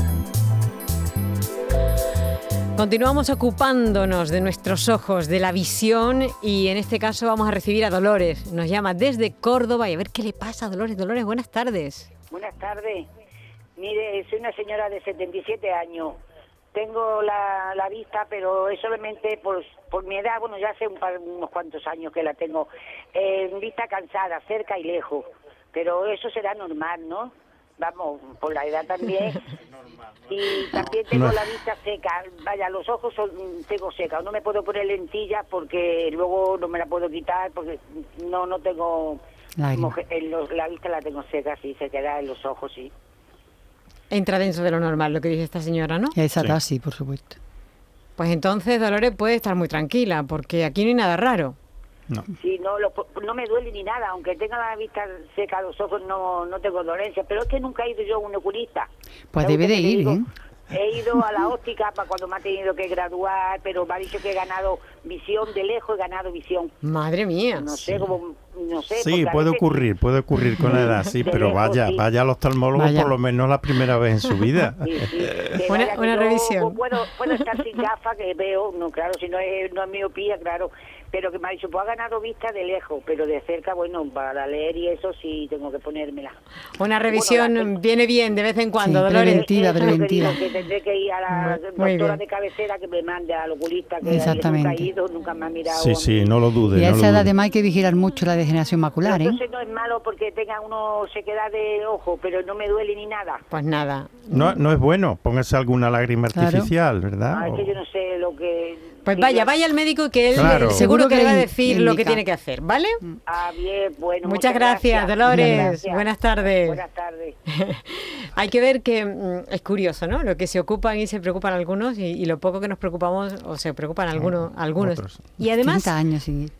Continuamos ocupándonos de nuestros ojos, de la visión y en este caso vamos a recibir a Dolores. Nos llama desde Córdoba y a ver qué le pasa a Dolores. Dolores, buenas tardes. Buenas tardes. Mire, soy una señora de 77 años. Tengo la, la vista, pero es solamente por, por mi edad, bueno, ya hace un par, unos cuantos años que la tengo. En vista cansada, cerca y lejos. Pero eso será normal, ¿no? Vamos, por la edad también. Y también tengo No. la vista seca. Vaya, los ojos son, tengo seca. No me puedo poner lentillas porque luego no me la puedo quitar porque no no tengo... En los- la vista la tengo seca, sí, se queda en los ojos, sí. Entra dentro de lo normal, lo que dice esta señora, ¿no? Esa edad sí, por supuesto. Pues entonces Dolores puede estar muy tranquila porque aquí no hay nada raro. Sí, no, lo- no me duele ni nada, aunque tenga la vista seca, los ojos no, no tengo dolencia, pero es que nunca he ido yo a un oculista. Pues ¿Sabe debe de ir, digo? ¿eh? He ido a la óptica para cuando me ha tenido que graduar, pero me ha dicho que he ganado visión de lejos, he ganado visión. Madre mía. No sé, como, no sé. Sí, puede veces- ocurrir, puede ocurrir con la edad, sí, De pero lejos, vaya, sí. vaya al oftalmólogo Vaya. por lo menos la primera vez en su vida. Sí, Una- una yo revisión. Puedo, puedo estar sin gafas, que veo, no, claro, si no es, no es miopía, claro, pero que me ha dicho, pues ha ganado vista de lejos, pero de cerca, bueno, para leer y eso sí tengo que ponérmela. Una revisión viene bien de vez en cuando, Sí, Dolores. preventiva, preventiva. digo, que tendré que ir a la Muy doctora bien. de cabecera que me mande al oculista, que Exactamente. nunca he ido, nunca me ha mirado. Sí, sí, no lo dude. Y a no esa edad además hay que vigilar mucho la degeneración macular, ¿eh? Entonces no es malo porque tenga uno sequedad de ojo, pero no me duele ni nada. Pues nada. No, no es bueno, póngase alguna lágrima Claro. artificial, ¿verdad? Ah, es que yo no sé lo que... Pues vaya, vaya al médico que él Claro. seguro Seguro que que le va a decir lo que tiene que hacer, ¿vale? Ah, bien, bueno. Muchas gracias, Dolores. Buenas tardes. Buenas tardes. Hay que ver que mm, es curioso, ¿no? Lo que se ocupan y se preocupan algunos y, y lo poco que nos preocupamos o se preocupan algunos. algunos. otros. Y además 30 años sin ir.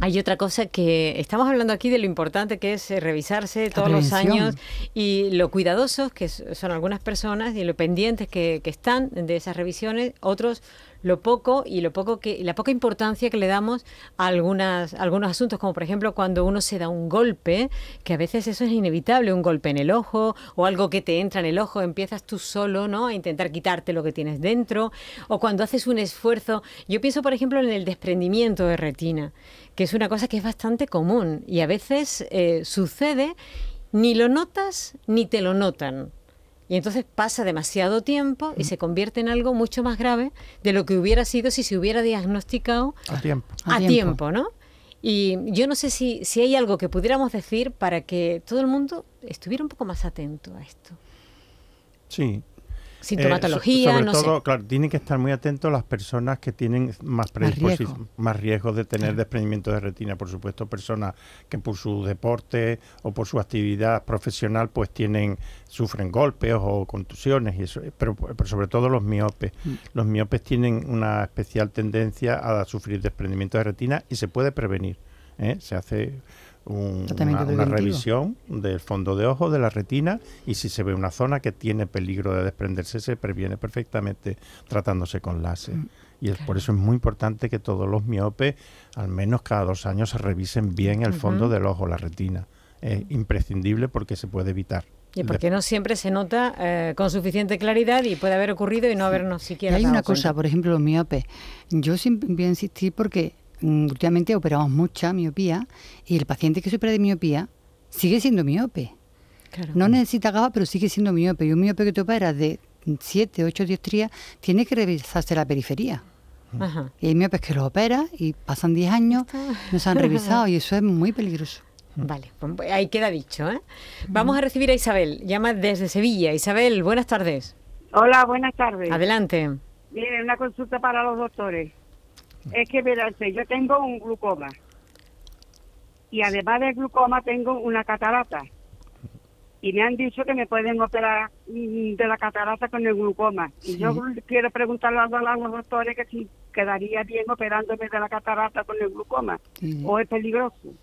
hay otra cosa que estamos hablando aquí de lo importante que es eh, revisarse todos los años y lo cuidadosos que son algunas personas y lo pendientes que, que están de esas revisiones, otros lo poco y lo poco que la poca importancia que le damos a algunas algunos asuntos como por ejemplo cuando uno se da un golpe que a veces eso es inevitable un golpe en el ojo o algo que te entra en el ojo empiezas tú solo no a intentar quitarte lo que tienes dentro. O cuando haces un esfuerzo yo pienso por ejemplo en el desprendimiento de retina que es una cosa que es bastante común y a veces eh, sucede ni lo notas ni te lo notan y entonces pasa demasiado tiempo y se convierte en algo mucho más grave de lo que hubiera sido si se hubiera diagnosticado A tiempo. a, A tiempo. tiempo. ¿no? Y yo no sé si, si hay algo que pudiéramos decir para que todo el mundo estuviera un poco más atento a esto. Sí. Sintomatología, Eh, so- sobre no todo, sé. claro, tienen que estar muy atentos las personas que tienen más predisposición, más riesgo de tener desprendimiento de retina, por supuesto, personas que por su deporte o por su actividad profesional pues tienen sufren golpes o contusiones y eso, pero, pero sobre todo los miopes. Los miopes tienen una especial tendencia a sufrir desprendimiento de retina y se puede prevenir. ¿eh? Se hace un- una, revisión del fondo de ojo, de la retina, y si se ve una zona que tiene peligro de desprenderse, se previene perfectamente tratándose con láser. Mm, Y es, por eso es muy importante que todos los miopes, al menos cada dos años, se revisen bien el fondo del ojo, la retina. Es imprescindible porque se puede evitar. Y porque no siempre se nota eh, con suficiente claridad y puede haber ocurrido y no habernos Y siquiera hay dado una cosa, cuenta. por ejemplo, los miopes. Yo siempre voy a insistir porque últimamente operamos mucha miopía y el paciente que supera de miopía sigue siendo miope. No necesita gafas, pero sigue siendo miope. Y un miope que te opera de 7, 8 dioptrías tiene que revisarse la periferia. Ajá. Y hay miopes que los opera y pasan 10 años, no se han revisado y eso es muy peligroso. Vale, pues ahí queda dicho. ¿eh? Vamos a recibir a Isabel, llama desde Sevilla. Isabel, buenas tardes. Hola, buenas tardes. Adelante. Mire, una consulta para los doctores. Es que, verás, yo tengo un glucoma. Y además del glucoma tengo una catarata. Y me han dicho que me pueden operar mm, de la catarata con el glucoma. Y yo quiero preguntarle a los doctores que si quedaría bien operándome de la catarata con el glucoma. O es peligroso.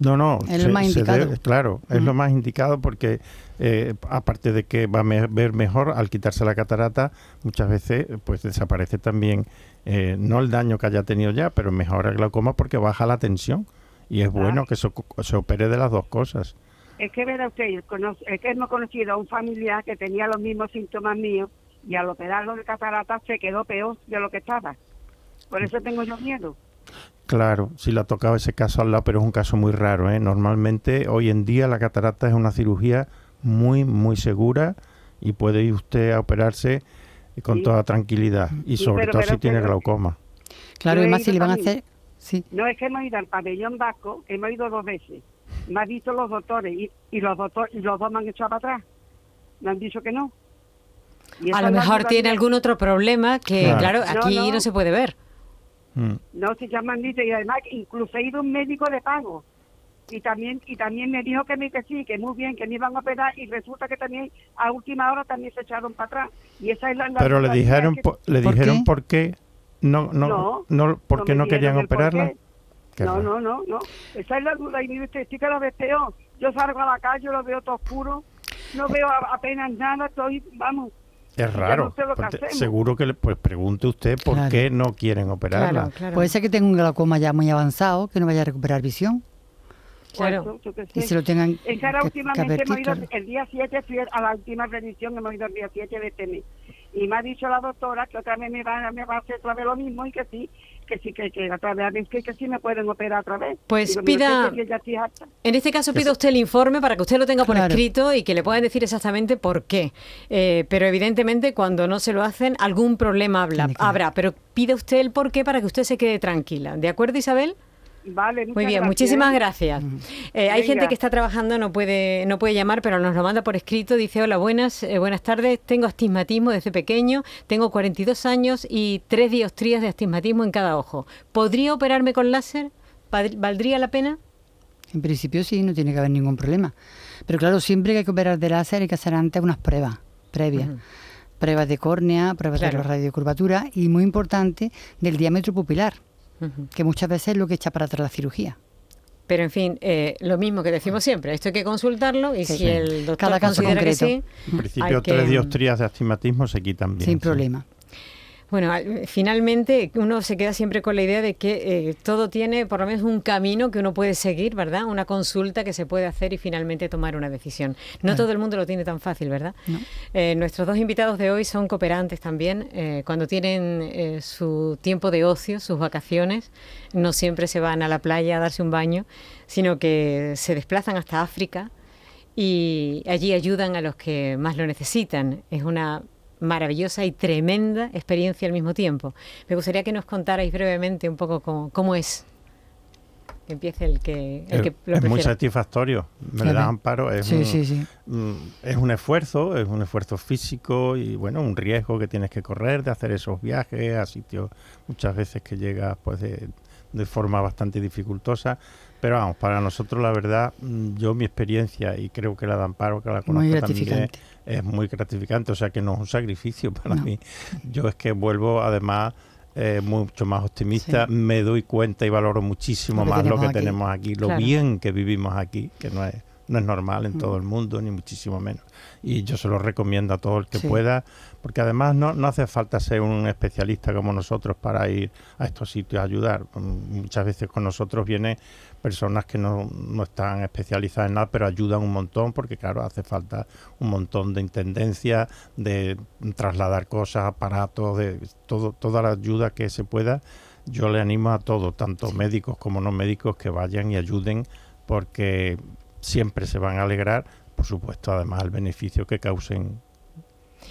No, no, Es lo más indicado. debe- claro, es lo más indicado porque eh, aparte de que va a me- ver mejor al quitarse la catarata, muchas veces pues desaparece también eh, no el daño que haya tenido ya, pero mejora el glaucoma porque baja la tensión y es bueno que se, se opere de las dos cosas. Es que verá usted, es que hemos conocido a un familiar que tenía los mismos síntomas míos y al operarlo de catarata se quedó peor de lo que estaba. Por eso tengo yo miedo. Claro, si le ha tocado ese caso al lado, pero es un caso muy raro. ¿eh? Normalmente, hoy en día, la catarata es una cirugía muy, muy segura y puede ir usted a operarse con Sí. toda tranquilidad. Y Sí, sobre pero- todo pero si tiene glaucoma. Claro, y más si le van a hacer... Sí. No es que hemos ido al pabellón vasco, hemos ido dos veces. Me han visto los doctores y, y los doctores y los dos me han echado para atrás. Me han dicho que no. Y A lo la mejor tiene algún otro problema que, Claro. claro, No, aquí no, no. se puede ver. Mm. No, si ya me han dicho y además incluso he ido a un médico de pago y también y también me dijo que me que sí, que muy bien, que me iban a operar y resulta que también a última hora también se echaron para atrás y esa es la, la Pero le dijeron, que- po- le dijeron por qué no, no, No, no, por no qué querían por operarla. qué. Qué no, no, no, no. Esa es la duda y mire usted, sí que lo ves peor. Yo salgo a la calle, lo veo todo oscuro, no veo a- apenas nada, estoy, vamos. Es raro. no sé lo que porque hacemos. seguro que le, pues pregunte usted por Claro. qué no quieren operarla. Puede ser que tenga un glaucoma ya muy avanzado, que no vaya a recuperar visión. Claro. Y se lo tengan Es que ahora que- que últimamente advertir, hemos ido, claro. el día 7 fui a la última revisión, hemos ido el día 7 de este mes. Y me ha dicho la doctora que otra vez me va, me va a hacer otra vez lo mismo y que sí, que sí, que, que otra vez, que, que sí me pueden operar otra vez. Pues Digo, pida-. En este caso pida usted el informe para que usted lo tenga por Claro. escrito y que le puedan decir exactamente por qué. Eh, pero evidentemente cuando no se lo hacen algún problema habla- habrá. Pero pide usted el por qué para que usted se quede tranquila. ¿De acuerdo, Isabel? Vale, Muy bien, gracias, muchísimas gracias. Eh, hay gente que está trabajando, no puede, no puede llamar, pero nos lo manda por escrito. Dice, hola, buenas, eh, buenas tardes. Tengo astigmatismo desde pequeño, tengo 42 años y tres diostrías de astigmatismo en cada ojo. ¿Podría operarme con láser? ¿Val- ¿Valdría la pena? En principio sí, no tiene que haber ningún problema. Pero claro, siempre que hay que operar de láser hay que hacer antes unas pruebas previas. Pruebas de córnea, pruebas Claro. de la radiocurvatura y muy importante del diámetro pupilar, que muchas veces es lo que echa para atrás la cirugía. Pero en fin, eh, lo mismo que decimos siempre, esto hay que consultarlo y Sí. si el doctor Cada caso considera que concreto. sí, En principio, que- tres diostrías de astigmatismo se quitan bien. Sin sí. problema. Bueno, al- finalmente uno se queda siempre con la idea de que eh, todo tiene por lo menos un camino que uno puede seguir, ¿verdad? Una consulta que se puede hacer y finalmente tomar una decisión. No Claro. todo el mundo lo tiene tan fácil, ¿verdad? Eh, nuestros dos invitados de hoy son cooperantes también. eh, cuando tienen su tiempo de ocio, sus vacaciones, no siempre se van a la playa a darse un baño, sino que se desplazan hasta África y allí ayudan a los que más lo necesitan. Es una maravillosa y tremenda experiencia al mismo tiempo. Me gustaría que nos contarais brevemente un poco cómo, cómo es. Que empiece el que, el que lo es muy satisfactorio. Me Claro. da amparo. Es Sí, un, sí, sí. mm, Es un esfuerzo, es un esfuerzo físico y bueno, un riesgo que tienes que correr de hacer esos viajes a sitios muchas veces que llegas pues de, de forma bastante dificultosa. Pero vamos, para nosotros la verdad, mm, yo mi experiencia y creo que la de Amparo, que la Muy conozco también, es muy gratificante. O sea que no es un sacrificio para mí. Yo es que vuelvo además eh, mucho más optimista. Me doy cuenta y valoro muchísimo más lo que tenemos aquí, lo bien que vivimos aquí, que no es, no es normal en mm. todo el mundo, ni muchísimo menos. Y yo se lo recomiendo a todo el que pueda, porque además no, no hace falta ser un especialista como nosotros para ir a estos sitios a ayudar. Muchas veces con nosotros viene personas que no, no, están especializadas en nada, pero ayudan un montón porque, claro, hace falta un montón de intendencia, de trasladar cosas, aparatos, de todo, toda la ayuda que se pueda. Yo le animo a todos, tanto médicos como no médicos, que vayan y ayuden porque siempre se van a alegrar, por supuesto, además el beneficio que causen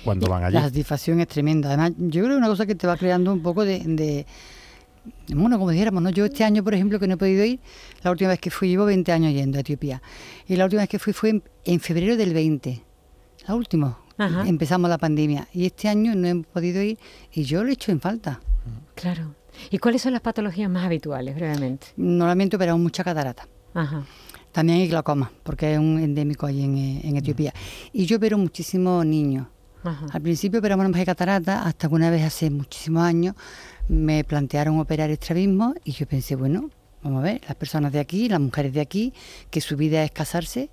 cuando van allí. La satisfacción es tremenda. Además, yo creo que es una cosa que te va creando un poco de bueno, como dijéramos, ¿no? Yo este año, por ejemplo, que no he podido ir, la última vez que fui, llevo 20 años yendo a Etiopía. Y la última vez que fui fue en, febrero del 20, la última. Empezamos la pandemia. Y este año no he podido ir y yo lo he hecho en falta. Claro. ¿Y cuáles son las patologías más habituales, brevemente? Normalmente operamos mucha catarata. Ajá. También hay glaucoma, porque es un endémico allí en, Etiopía. Y yo opero muchísimos niños. Al principio operamos más de catarata, hasta que una vez hace muchísimos años me plantearon operar estrabismo y yo pensé, bueno, vamos a ver, las personas de aquí, las mujeres de aquí, que su vida es casarse,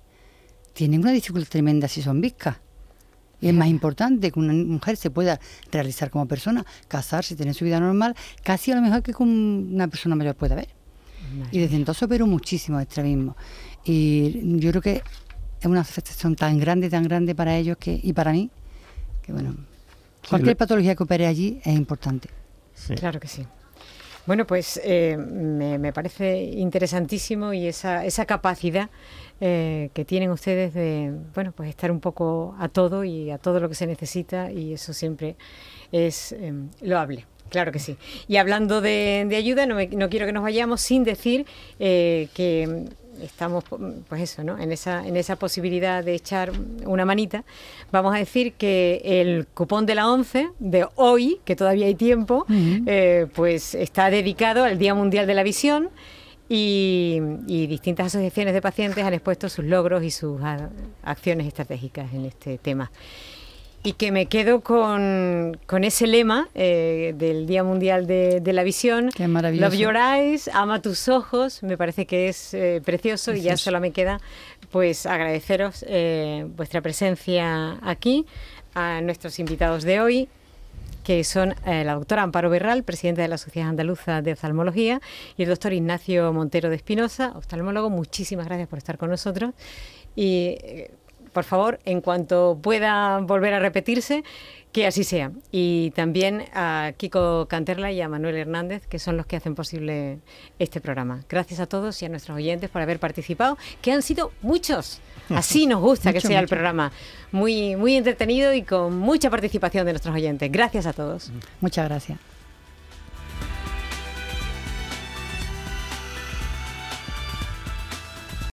tienen una dificultad tremenda si son viscas. Y es más importante que una mujer se pueda realizar como persona, casarse, tener su vida normal, casi a lo mejor que con una persona mayor puede haber. Y desde entonces opero muchísimo estrabismo. Y yo creo que es una afectación tan grande, tan grande para ellos que, y para mí, que bueno, cualquier patología que opere allí es importante. Claro que sí. Bueno, pues eh, me, parece interesantísimo y esa, esa capacidad eh, que tienen ustedes de, bueno, pues estar un poco a todo y a todo lo que se necesita y eso siempre es eh, loable. Claro que sí. Y hablando de, ayuda, no, no, quiero que nos vayamos sin decir que estamos pues eso, ¿no? en, esa, en esa posibilidad de echar una manita, vamos a decir que el cupón de la 11 de hoy, que todavía hay tiempo, eh, pues está dedicado al Día Mundial de la Visión. Y, y, distintas asociaciones de pacientes han expuesto sus logros y sus acciones estratégicas en este tema y que me quedo con, ese lema eh, del Día Mundial de, la Visión. Qué maravilloso. Love your eyes, ama tus ojos, me parece que es eh, precioso, y ya solo me queda pues agradeceros eh, vuestra presencia aquí, a nuestros invitados de hoy, que son la doctora Amparo Berral, presidenta de la Sociedad Andaluza de Oftalmología, y el doctor Ignacio Montero de Espinosa, oftalmólogo. Muchísimas gracias por estar con nosotros. Y por favor, en cuanto pueda volver a repetirse, que así sea. Y también a Kiko Canterla y a Manuel Hernández, que son los que hacen posible este programa. Gracias a todos y a nuestros oyentes por haber participado, que han sido muchos. Así nos gusta que sea el programa. Muy, muy entretenido y con mucha participación de nuestros oyentes. Gracias a todos. Muchas gracias.